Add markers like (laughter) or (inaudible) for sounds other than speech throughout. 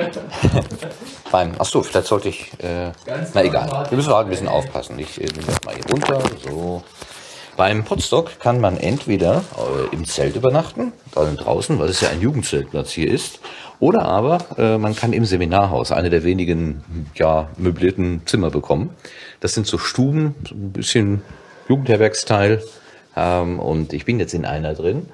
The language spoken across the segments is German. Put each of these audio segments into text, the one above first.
(laughs) Beim, achso, vielleicht sollte ich, äh, na egal, wir müssen halt ein bisschen aufpassen. Ich äh, nehme das mal hier runter, so. Beim Potstock kann man entweder äh, im Zelt übernachten, also draußen, weil es ja ein Jugendzeltplatz hier ist, oder aber äh, man kann im Seminarhaus eine der wenigen ja, möblierten Zimmer bekommen. Das sind so Stuben, so ein bisschen Jugendherbergsteil. Ähm, und ich bin jetzt in einer drin.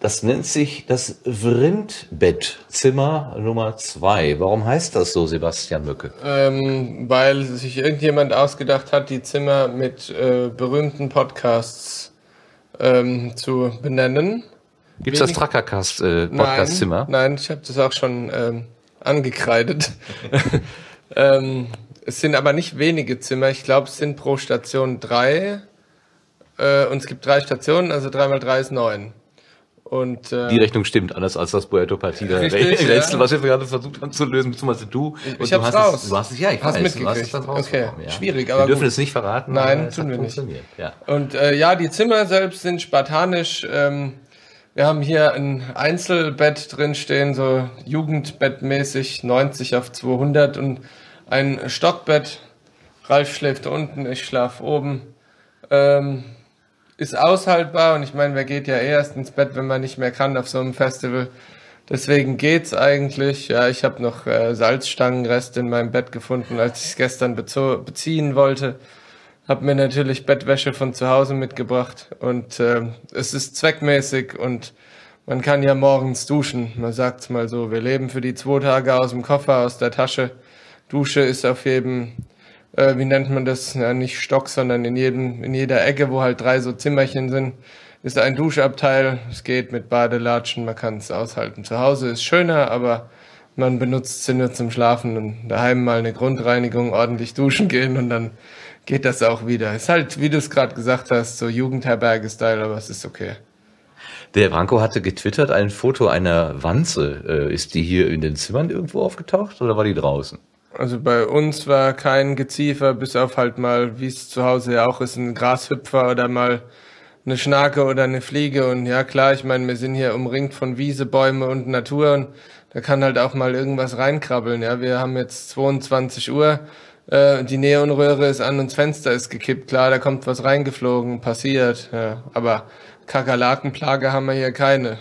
Das nennt sich das Vrindbettzimmer Nummer zwei. Warum heißt das so, Sebastian Mücke? Ähm, weil sich irgendjemand ausgedacht hat, die Zimmer mit äh, berühmten Podcasts ähm, zu benennen. Gibt es das Trackercast äh? Nein, nein, ich habe das auch schon ähm, angekreidet. (laughs) ähm, es sind aber nicht wenige Zimmer. Ich glaube, es sind pro Station drei. Äh, und es gibt drei Stationen, also drei mal drei ist neun. Und, äh, die Rechnung stimmt, anders als das Puerto Partida (laughs) Rätsel, ja. was wir gerade versucht haben zu lösen, beziehungsweise du. Und ich hab's raus. Es, du hast es, ja, ich hast weiß, mitgekriegt. du hast es dann Okay, ja. schwierig, aber Wir dürfen gut. es nicht verraten. Nein, tun wir nicht. Ja. Und äh, ja, die Zimmer selbst sind spartanisch. Ähm, wir haben hier ein Einzelbett drin stehen, so Jugendbettmäßig, 90 auf 200 und ein Stockbett. Ralf schläft unten, ich schlaf oben. Ähm, ist aushaltbar und ich meine, wer geht ja eh erst ins Bett, wenn man nicht mehr kann auf so einem Festival. Deswegen geht's eigentlich. Ja, ich habe noch äh, Salzstangenreste in meinem Bett gefunden, als ich es gestern beziehen wollte. Hab mir natürlich Bettwäsche von zu Hause mitgebracht und äh, es ist zweckmäßig und man kann ja morgens duschen. Man sagt's mal so, wir leben für die zwei Tage aus dem Koffer, aus der Tasche. Dusche ist auf jedem äh, wie nennt man das, ja, nicht Stock, sondern in jedem, in jeder Ecke, wo halt drei so Zimmerchen sind, ist ein Duschabteil. Es geht mit Badelatschen, man kann es aushalten. Zu Hause ist schöner, aber man benutzt sie nur zum Schlafen und daheim mal eine Grundreinigung, ordentlich duschen gehen und dann geht das auch wieder. Ist halt, wie du es gerade gesagt hast, so Jugendherberge-Style, aber es ist okay. Der Branko hatte getwittert ein Foto einer Wanze. Äh, ist die hier in den Zimmern irgendwo aufgetaucht oder war die draußen? Also bei uns war kein Geziefer, bis auf halt mal, wie es zu Hause ja auch ist, ein Grashüpfer oder mal eine Schnake oder eine Fliege. Und ja klar, ich meine, wir sind hier umringt von Wiese, Bäume und Natur und da kann halt auch mal irgendwas reinkrabbeln. Ja, wir haben jetzt 22 Uhr, äh, die Neonröhre ist an und das Fenster ist gekippt. Klar, da kommt was reingeflogen, passiert. Ja, aber Kakerlakenplage haben wir hier keine.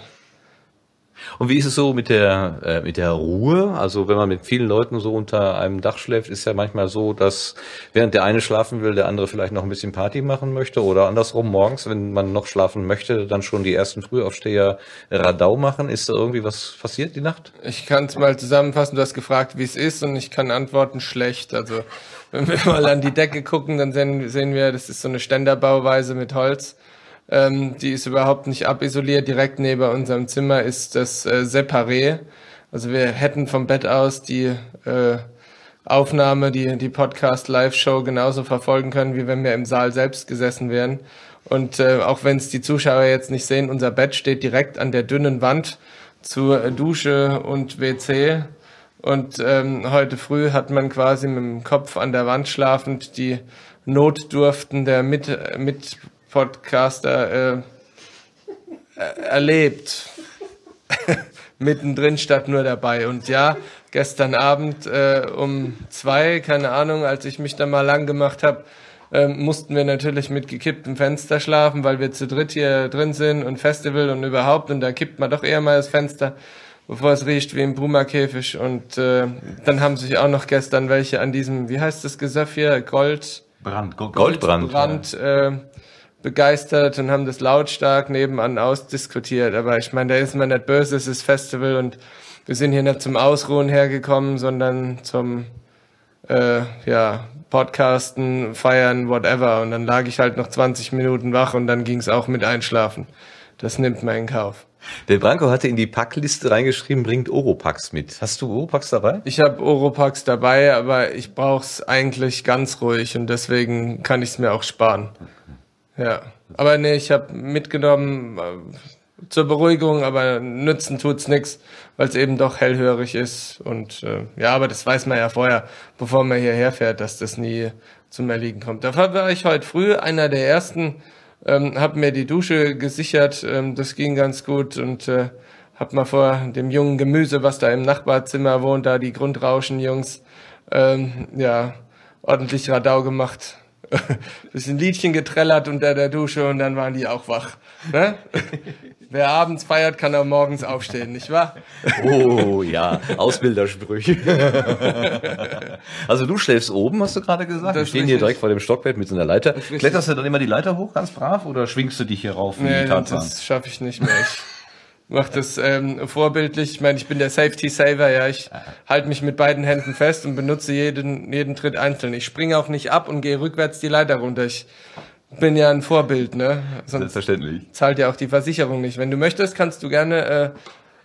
Und wie ist es so mit der, äh, mit der Ruhe? Also wenn man mit vielen Leuten so unter einem Dach schläft, ist ja manchmal so, dass während der eine schlafen will, der andere vielleicht noch ein bisschen Party machen möchte oder andersrum morgens, wenn man noch schlafen möchte, dann schon die ersten Frühaufsteher Radau machen. Ist da irgendwie was passiert die Nacht? Ich kann es mal zusammenfassen. Du hast gefragt, wie es ist und ich kann antworten schlecht. Also wenn wir mal an die Decke gucken, dann sehen, sehen wir, das ist so eine Ständerbauweise mit Holz. Ähm, die ist überhaupt nicht abisoliert. Direkt neben unserem Zimmer ist das äh, Separé. Also wir hätten vom Bett aus die äh, Aufnahme, die, die Podcast-Live-Show genauso verfolgen können, wie wenn wir im Saal selbst gesessen wären. Und äh, auch wenn es die Zuschauer jetzt nicht sehen, unser Bett steht direkt an der dünnen Wand zur Dusche und WC. Und ähm, heute früh hat man quasi mit dem Kopf an der Wand schlafend die Notdurften der mit, mit Podcaster äh, erlebt. (laughs) Mittendrin statt nur dabei. Und ja, gestern Abend äh, um zwei, keine Ahnung, als ich mich da mal lang gemacht habe, äh, mussten wir natürlich mit gekipptem Fenster schlafen, weil wir zu dritt hier drin sind und Festival und überhaupt. Und da kippt man doch eher mal das Fenster, bevor es riecht wie im Puma-Käfig. Und äh, dann haben sich auch noch gestern welche an diesem, wie heißt das Gesöff hier, Gold... Brand, Goldbrand. Goldbrand, ja. äh, begeistert und haben das lautstark nebenan ausdiskutiert. Aber ich meine, da ist man nicht böse, es ist Festival und wir sind hier nicht zum Ausruhen hergekommen, sondern zum äh, ja, Podcasten, Feiern, whatever. Und dann lag ich halt noch 20 Minuten wach und dann ging es auch mit Einschlafen. Das nimmt man in Kauf. Der Branko hatte in die Packliste reingeschrieben, bringt Oropax mit. Hast du Oropax dabei? Ich habe Oropax dabei, aber ich brauch's eigentlich ganz ruhig und deswegen kann ich es mir auch sparen. Ja, aber nee, ich habe mitgenommen äh, zur Beruhigung, aber nützen tut's nix, weil es eben doch hellhörig ist und äh, ja, aber das weiß man ja vorher, bevor man hierher fährt, dass das nie zum Erliegen kommt. Dafür war ich heute früh einer der ersten, ähm, habe mir die Dusche gesichert, ähm, das ging ganz gut und äh, hab mal vor dem jungen Gemüse, was da im Nachbarzimmer wohnt, da die Grundrauschen-Jungs, ähm, ja, ordentlich Radau gemacht. (laughs) Bisschen Liedchen getrellert unter der Dusche und dann waren die auch wach. Ne? (laughs) Wer abends feiert, kann auch morgens aufstehen, nicht wahr? Oh (laughs) ja, Ausbildersprüche. also du schläfst oben, hast du gerade gesagt. Wir stehen hier direkt vor dem Stockbett mit so einer Leiter. Kletterst du dann immer die Leiter hoch, ganz brav, oder schwingst du dich hier rauf? Nee, das schaffe ich nicht mehr. Ich mache das ähm, vorbildlich. Ich meine, ich bin der Safety Saver, ja. Ich halte mich mit beiden Händen fest und benutze jeden, jeden Tritt einzeln. Ich springe auch nicht ab und gehe rückwärts die Leiter runter. Ich bin ja ein Vorbild, ne? Sonst Selbstverständlich. Zahlt ja auch die Versicherung nicht. Wenn du möchtest, kannst du gerne äh,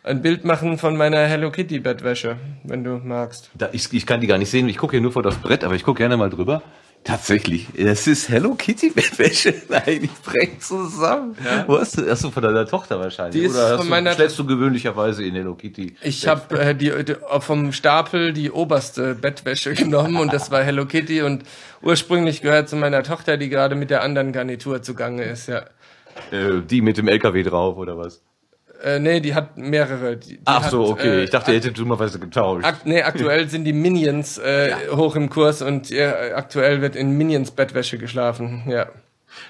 ein Bild machen von meiner Hello Kitty Bettwäsche, wenn du magst. Da, ich, ich kann die gar nicht sehen. Ich gucke hier nur vor das Brett, aber ich gucke gerne mal drüber. Tatsächlich, das ist Hello Kitty Bettwäsche. (laughs) Nein, ich brech zusammen. Ja. Wo hast du? Hast du von deiner Tochter wahrscheinlich? Die ist Oder von meiner du, schläfst du gewöhnlicherweise in Hello Kitty? Ich habe äh, die, die vom Stapel die oberste Bettwäsche (laughs) genommen und das war Hello Kitty und ursprünglich gehört zu meiner Tochter, die gerade mit der anderen Garnitur zugange ist. Ja. Äh, die mit dem LKW drauf oder was? Äh, nee, die hat mehrere. Die, die Ach so, hat, okay. äh, ich dachte, ihr hättet dummerweise getauscht. Ak nee, aktuell sind die Minions äh, (laughs) ja. hoch im Kurs und äh, aktuell wird in Minions Bettwäsche geschlafen. Ja.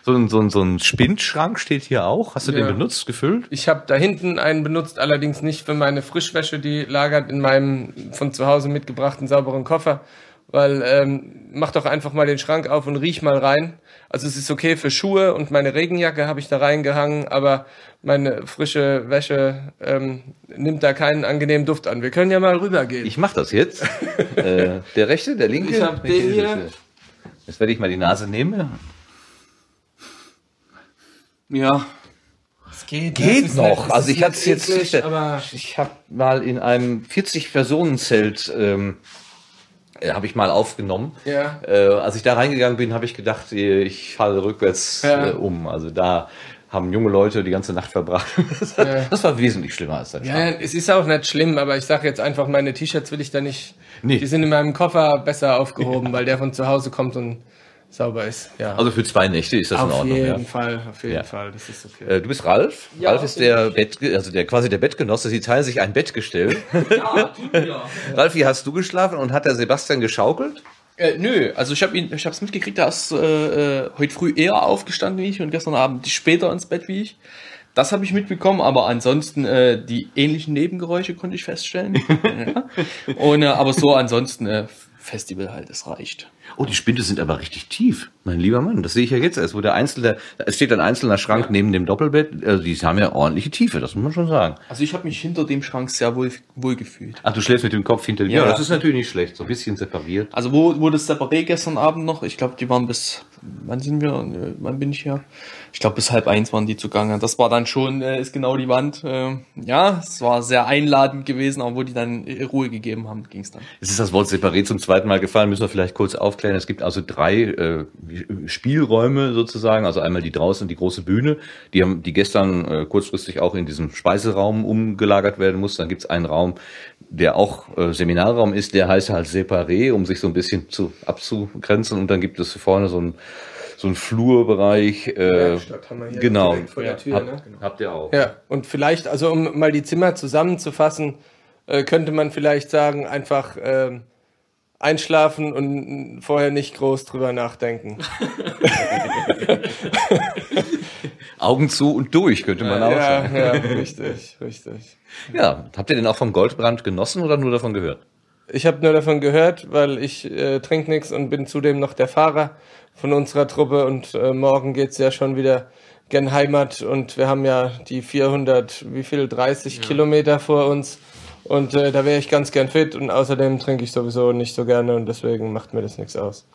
So ein, so ein, so ein Spindschrank steht hier auch. Hast du ja. den benutzt, gefüllt? Ich habe da hinten einen benutzt, allerdings nicht für meine Frischwäsche. Die lagert in meinem von zu Hause mitgebrachten sauberen Koffer. Weil ähm, mach doch einfach mal den Schrank auf und riech mal rein. Also es ist okay für Schuhe und meine Regenjacke habe ich da reingehangen, aber meine frische Wäsche ähm, nimmt da keinen angenehmen Duft an. Wir können ja mal rübergehen. Ich mach das jetzt. (laughs) äh, der rechte, der linke? Ich hab den hier. Jetzt werde ich mal die Nase nehmen. Ja. Es geht, geht noch. Also ich hatte jetzt, eklig, aber ich habe mal in einem 40 Personen Zelt ähm, äh, habe ich mal aufgenommen. Ja. Äh, als ich da reingegangen bin, habe ich gedacht, ich falle rückwärts Ja. äh, um. Also da haben junge Leute die ganze Nacht verbracht. (laughs) Das, Ja. das war wesentlich schlimmer als das. Ja, es ist auch nicht schlimm, aber ich sage jetzt einfach, meine T-Shirts will ich da nicht. Nee. Die sind in meinem Koffer besser aufgehoben, weil der von zu Hause kommt und sauber ist. Ja. Also für zwei Nächte ist das in auf Ordnung. jeden Ja. Fall, auf jeden Ja. Fall, das ist okay. Äh, Du bist Ralf. Ja, Ralf ist der Bett, also der quasi der Bettgenosse. Sie teilen sich ein Bettgestell. (laughs) Ja, wir. Ralf, wie hast du geschlafen und hat der Sebastian geschaukelt? Äh, nö, also ich habe ihn, ich habe es mitgekriegt, er ist äh, äh, heute früh eher aufgestanden wie ich und gestern Abend später ins Bett wie ich. Das habe ich mitbekommen, aber ansonsten äh, die ähnlichen Nebengeräusche konnte ich feststellen. (laughs) ja. Und äh, aber so ansonsten äh, Festival halt, es reicht. Oh, die Spinde sind aber richtig tief, mein lieber Mann. Das sehe ich ja jetzt erst, wo der einzelne, es steht ein einzelner Schrank neben dem Doppelbett. Also die haben ja ordentliche Tiefe, das muss man schon sagen. Also ich habe mich hinter dem Schrank sehr wohl, wohl gefühlt. Ach, du schläfst mit dem Kopf hinter dir. Ja. Ja, das ist natürlich nicht schlecht, so ein bisschen separiert. Also wo, wo das separé gestern Abend noch, ich glaube, die waren bis, wann sind wir, wann bin ich hier? Ich glaube, bis halb eins waren die zugange. Das war dann schon, äh, ist genau die Wand. Äh, ja, es war sehr einladend gewesen, aber wo die dann äh, Ruhe gegeben haben, ging es dann. Es ist das Wort separé zum zweiten Mal gefallen, müssen wir vielleicht kurz aufklären. Es gibt also drei äh, Spielräume sozusagen, also einmal die draußen die große Bühne, die haben, die gestern äh, kurzfristig auch in diesem Speiseraum umgelagert werden muss. Dann gibt es einen Raum, der auch äh, Seminarraum ist, der heißt halt separé, um sich so ein bisschen zu abzugrenzen. Und dann gibt es vorne so ein so ein Flurbereich. Äh, Werkstatt haben wir hier genau. der Tür, Hab, ne? Habt ihr auch. Ja, und vielleicht, also um mal die Zimmer zusammenzufassen, äh, könnte man vielleicht sagen, einfach ähm, einschlafen und vorher nicht groß drüber nachdenken. (laughs) Augen zu und durch, könnte man auch ja, sagen. ja, richtig, richtig. Ja, habt ihr denn auch vom Goldbrand genossen oder nur davon gehört? Ich habe nur davon gehört, weil ich äh, trinke nichts und bin zudem noch der Fahrer von unserer Truppe und äh, morgen geht's ja schon wieder gen Heimat und wir haben ja die 400, wie viel, 30 Kilometer vor uns und äh, da wäre ich ganz gern fit und außerdem trinke ich sowieso nicht so gerne und deswegen macht mir das nichts aus.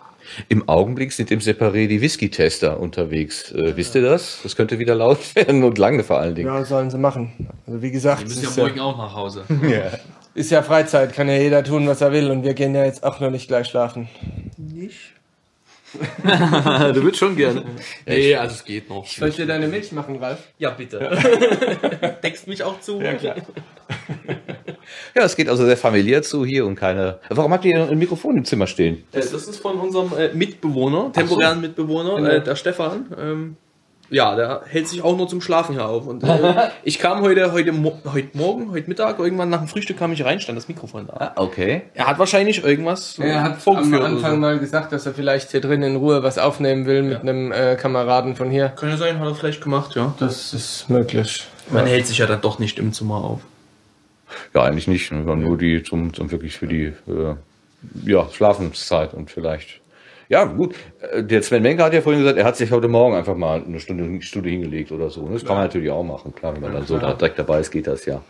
Im Augenblick sind im Separé die Whisky-Tester unterwegs. Äh, wisst ihr das? Das könnte wieder laut (laughs) werden und lange vor allen Dingen. Ja, sollen sie machen. Also wie gesagt, Wir es müssen ja ist, ja, morgen auch nach Hause. (laughs) ist ja Freizeit, kann ja jeder tun, was er will und wir gehen ja jetzt auch noch nicht gleich schlafen. Nicht? (laughs) du würdest schon gerne. Nee, also es geht noch. Soll ich dir deine Milch machen, Ralf? Ja, bitte. Deckst mich auch zu. Ja, klar. Ja, es geht also sehr familiär zu hier und keine. Warum habt ihr ein Mikrofon im Zimmer stehen? Das ist von unserem äh, Mitbewohner, temporären Mitbewohner, Genau. äh, der Stefan. Ähm, Ja, der hält sich auch nur zum Schlafen hier auf. Und äh, (laughs) ich kam heute, heute, heute Morgen, heute Mittag, irgendwann nach dem Frühstück kam ich rein, stand das Mikrofon da. Ah, okay. Er hat wahrscheinlich irgendwas Er hat am vorgeführt. oder Anfang so. mal gesagt, dass er vielleicht hier drin in Ruhe was aufnehmen will mit einem äh, Kameraden von hier. Kann ja sein, hat er vielleicht gemacht, ja. Das ist möglich. Man hält sich ja dann doch nicht im Zimmer auf. Ja, eigentlich nicht. ne, sondern Nur die zum, zum wirklich für die äh, ja, Schlafenszeit und vielleicht. Ja, gut. Äh, Der Sven Menke hat ja vorhin gesagt, er hat sich heute Morgen einfach mal eine Stunde, Stunde hingelegt oder so. ne? Das kann man natürlich auch machen. Klar, wenn man dann so da direkt dabei ist, geht das ja.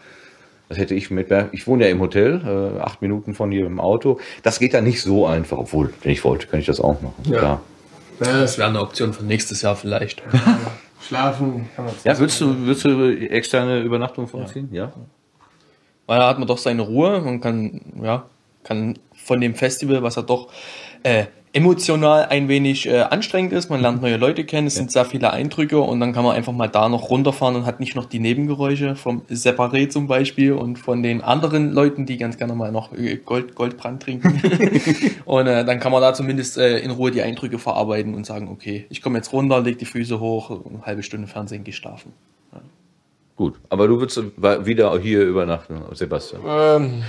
Das hätte ich mit, ich wohne ja im Hotel, äh, acht Minuten von hier im Auto. Das geht dann nicht so einfach, obwohl, wenn ich wollte, kann ich das auch machen. Ja. Klar. Das wäre eine Option für nächstes Jahr vielleicht. (laughs) Schlafen kann man Ja, würdest du, würdest du externe Übernachtung vorziehen? Ja. Weil da hat man doch seine Ruhe und kann, ja, kann von dem Festival, was ja doch äh, emotional ein wenig äh, anstrengend ist, man lernt neue Leute kennen, es sind sehr viele Eindrücke und dann kann man einfach mal da noch runterfahren und hat nicht noch die Nebengeräusche vom Separé zum Beispiel und von den anderen Leuten, die ganz gerne mal noch äh, Gold, Goldbrand trinken. (laughs) und äh, dann kann man da zumindest äh, in Ruhe die Eindrücke verarbeiten und sagen, okay, ich komme jetzt runter, leg die Füße hoch, eine halbe Stunde Fernsehen, geh schlafen. Gut. Aber du würdest wieder hier übernachten, Sebastian. Ähm,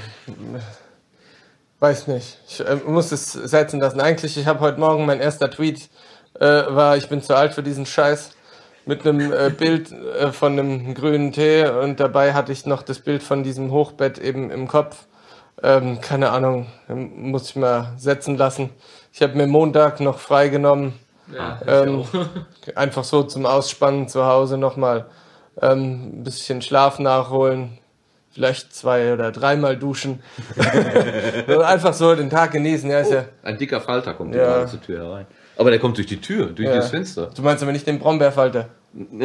weiß nicht. Ich äh, muss es setzen lassen. Eigentlich, ich habe heute Morgen mein erster Tweet äh, war, ich bin zu alt für diesen Scheiß. Mit einem äh, (laughs) Bild äh, von einem grünen Tee und dabei hatte ich noch das Bild von diesem Hochbett eben im Kopf. Ähm, keine Ahnung, ähm, muss ich mal setzen lassen. Ich habe mir Montag noch freigenommen. ähm, (laughs) einfach so zum Ausspannen zu Hause nochmal ähm, ein bisschen Schlaf nachholen, vielleicht zwei oder dreimal duschen. (laughs) Und einfach so den Tag genießen. Ja, ist ja, Ein dicker Falter kommt Ja. gerade zur Tür herein. Aber der kommt durch die Tür, durch Ja. das Fenster. du meinst aber nicht den Brombeerfalter. (laughs)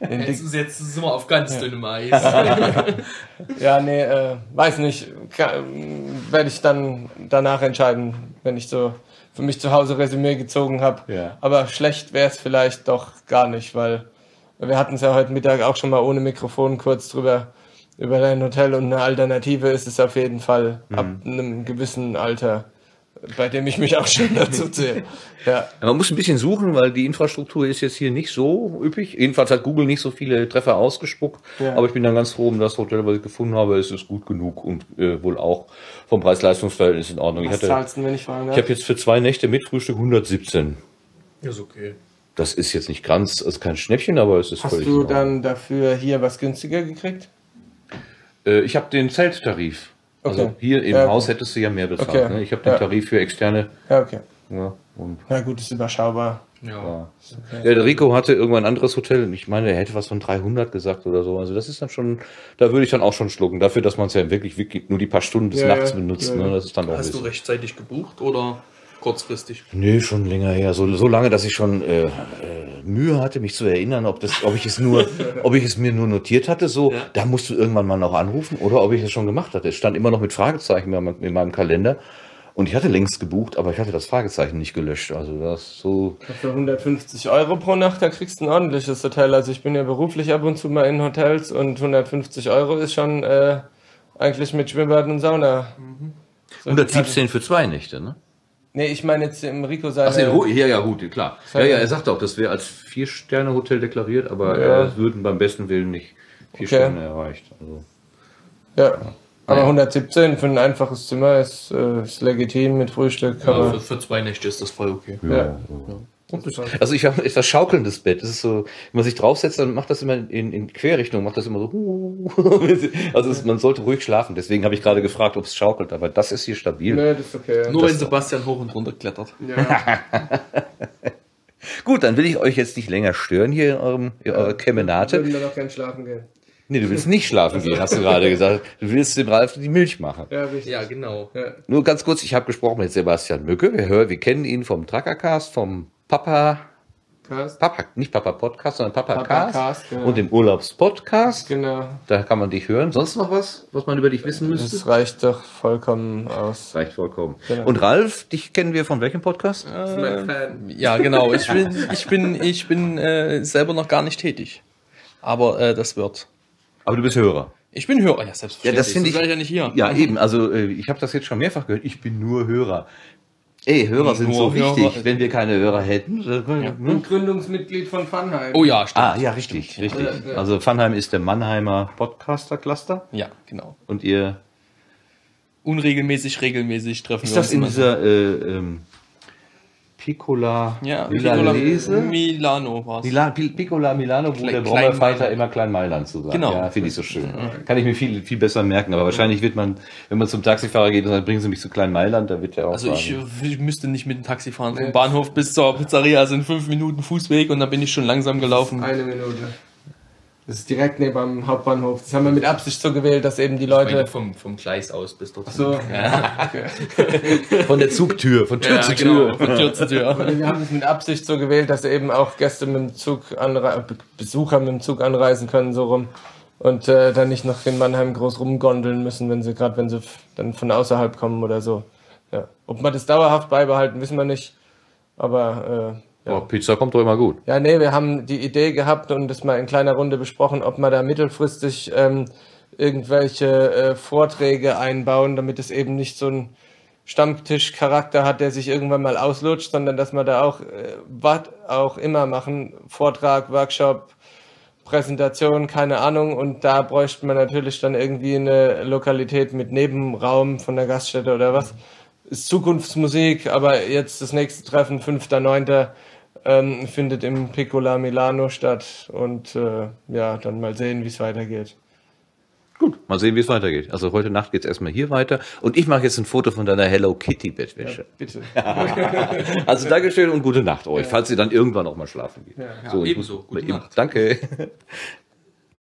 Den dick- Jetzt, jetzt sind wir auf ganz dünnem Eis. (laughs) ja, nee, äh, weiß nicht. Werde ich dann danach entscheiden, wenn ich so für mich zu Hause Resümee gezogen habe. Ja. Aber schlecht wäre es vielleicht doch gar nicht, weil wir hatten es ja heute Mittag auch schon mal ohne Mikrofon kurz drüber über dein Hotel und eine Alternative ist es auf jeden Fall ab einem gewissen Alter, bei dem ich mich auch schon (laughs) dazu zähle. Ja. Man muss ein bisschen suchen, weil die Infrastruktur ist jetzt hier nicht so üppig. Jedenfalls hat Google nicht so viele Treffer ausgespuckt. Ja. Aber ich bin dann ganz froh um das Hotel, was ich gefunden habe. Es ist gut genug und äh, wohl auch vom Preis-Leistungs-Verhältnis in Ordnung. Ich, Was hatte, zahlst du, wenn ich fragen ich darf? habe jetzt für zwei Nächte mit Frühstück 117. Ist okay. Das ist jetzt nicht ganz, ist kein Schnäppchen, aber es ist Hast völlig du in Ordnung. dann dafür hier was günstiger gekriegt? Äh, ich habe den Zelttarif. Also Okay. hier im Ja, okay. Haus hättest du ja mehr bezahlt. Okay. Ne? Ich habe den Ja. Tarif für externe. Ja, okay. Ja, und Na gut, ist überschaubar. Ja. Ja, der Rico hatte irgendwann ein anderes Hotel. und Ich meine, er hätte was von 300 gesagt oder so. Also das ist dann schon, da würde ich dann auch schon schlucken. Dafür, dass man es ja wirklich, wirklich nur die paar Stunden des Ja, Nachts benutzt. ja, Ne? Das ist dann Hast du rechtzeitig gebucht oder kurzfristig? Nee, schon länger her. So, so lange, dass ich schon äh, äh, Mühe hatte, mich zu erinnern, ob das, ob ich es nur, (laughs) ob ich es mir nur notiert hatte. So, Ja. da musst du irgendwann mal noch anrufen oder ob ich es schon gemacht hatte. Es stand immer noch mit Fragezeichen in meinem, in meinem Kalender. Und ich hatte längst gebucht, aber ich hatte das Fragezeichen nicht gelöscht. Also das so. Für 150 Euro pro Nacht, da kriegst du ein ordentliches Hotel. Also ich bin ja beruflich ab und zu mal in Hotels und 150 Euro ist schon äh, eigentlich mit Schwimmbad und Sauna. So, 117 für zwei Nächte, ne? Nee, ich meine jetzt im Rico seine... Ach, so, ja, ja, gut, klar. Ja, ja, er sagt auch, das wäre als Vier-Sterne-Hotel deklariert, aber Ja. äh, es würden beim besten Willen nicht vier Okay. Sterne erreicht. Also, ja. Aber Ja. 117 für ein einfaches Zimmer ist, äh, ist legitim mit Frühstück. Kann Ja, für, für zwei Nächte ist das voll okay. ja. Also ich habe etwas schaukelndes Bett. Das ist so, wenn man sich draufsetzt, dann macht das immer in, in Querrichtung, macht das immer so. (laughs) also es, man sollte ruhig schlafen. Deswegen habe ich gerade gefragt, ob es schaukelt, aber das ist hier stabil. Nee, das ist okay. Nur wenn Sebastian hoch und runter klettert. ja. (laughs) Gut, dann will ich euch jetzt nicht länger stören hier in, eurem, in eurer Kemenate. Würden wir noch gern schlafen gehen. Nee, du willst nicht schlafen gehen, hast du gerade gesagt. Du willst dem Ralf die Milch machen. Ja, richtig. Ja, genau. Ja. Nur ganz kurz, ich habe gesprochen mit Sebastian Mücke. Wir, hören, wir kennen ihn vom Truckercast, vom Papa, Cast. Papa, nicht Papa Podcast, sondern Papa, Papa Cast, Cast, genau. und dem Urlaubspodcast. Genau. Da kann man dich hören. Sonst noch was, was man über dich wissen müsste? Das reicht doch vollkommen aus. reicht vollkommen. Genau. Und Ralf, dich kennen wir von welchem Podcast? Ja, genau. Ich bin, (laughs) ich bin, ich bin äh, selber noch gar nicht tätig. Aber äh, das wird. Aber du bist Hörer. Ich bin Hörer. Ja, selbstverständlich. Ja, das finde ich- ich ja nicht hier. Ja, eben. Also äh, ich habe das jetzt schon mehrfach gehört. Ich bin nur Hörer. Ey, Hörer sind so Hörer. wichtig. Wenn wir keine Hörer hätten. hm? Und Gründungsmitglied von Funheim. Oh ja, stimmt. Ah, ja, richtig, richtig. Ja, ja. Also Funheim ist der Mannheimer Podcaster-Cluster Ja, genau. und ihr Unregelmäßig, regelmäßig treffen Ist wir das uns in immer. dieser äh, ähm, Piccola ja, Milanese? Milano. Mila, Pi- Piccola Milano, wo Klein- der Mailand. immer Klein Mailand zu sagen. Genau. Ja, finde ich so schön. Kann ich mir viel, viel besser merken. Aber wahrscheinlich wird man, wenn man zum Taxifahrer geht und sagt, bringen Sie mich zu Klein Mailand, da wird der auch Also ich, ich müsste nicht mit dem Taxi fahren. Vom Bahnhof bis zur Pizzeria sind fünf Minuten Fußweg und dann bin ich schon langsam gelaufen. Eine Minute. Das ist direkt neben dem Hauptbahnhof. Das haben wir mit Absicht so gewählt, dass eben die Leute. vom, vom Gleis aus bis dort. So, (laughs) (laughs) von der Zugtür, von Tür ja, zu genau, Tür. von Tür zu Tür. (laughs) wir haben es mit Absicht so gewählt, dass eben auch Gäste mit dem Zug anre Be- Besucher mit dem Zug anreisen können, so rum. Und äh, dann nicht noch in Mannheim groß rumgondeln müssen, wenn sie gerade wenn sie dann von außerhalb kommen oder so. Ja. Ob wir das dauerhaft beibehalten, wissen wir nicht. Aber äh, ja. Oh, Pizza kommt doch immer gut. Ja, nee, wir haben die Idee gehabt und das mal in kleiner Runde besprochen, ob wir da mittelfristig ähm, irgendwelche äh, Vorträge einbauen, damit es eben nicht so ein Stammtischcharakter hat, der sich irgendwann mal auslutscht, sondern dass wir da auch äh, was auch immer machen, Vortrag, Workshop, Präsentation, keine Ahnung. Und da bräuchte man natürlich dann irgendwie eine Lokalität mit Nebenraum von der Gaststätte oder was. Ist Zukunftsmusik, aber jetzt das nächste Treffen, 5.9., ähm, findet im Piccola Milano statt. Und äh, ja, dann mal sehen, wie es weitergeht. Gut, mal sehen, wie es weitergeht. Also heute Nacht geht's erstmal hier weiter. Und ich mache jetzt ein Foto von deiner Hello Kitty Bettwäsche. Bitte. (laughs) Also Dankeschön und gute Nacht euch, falls ihr dann irgendwann auch mal schlafen geht. Ja. so, ich ebenso. muss- Gute eben- Nacht. Danke.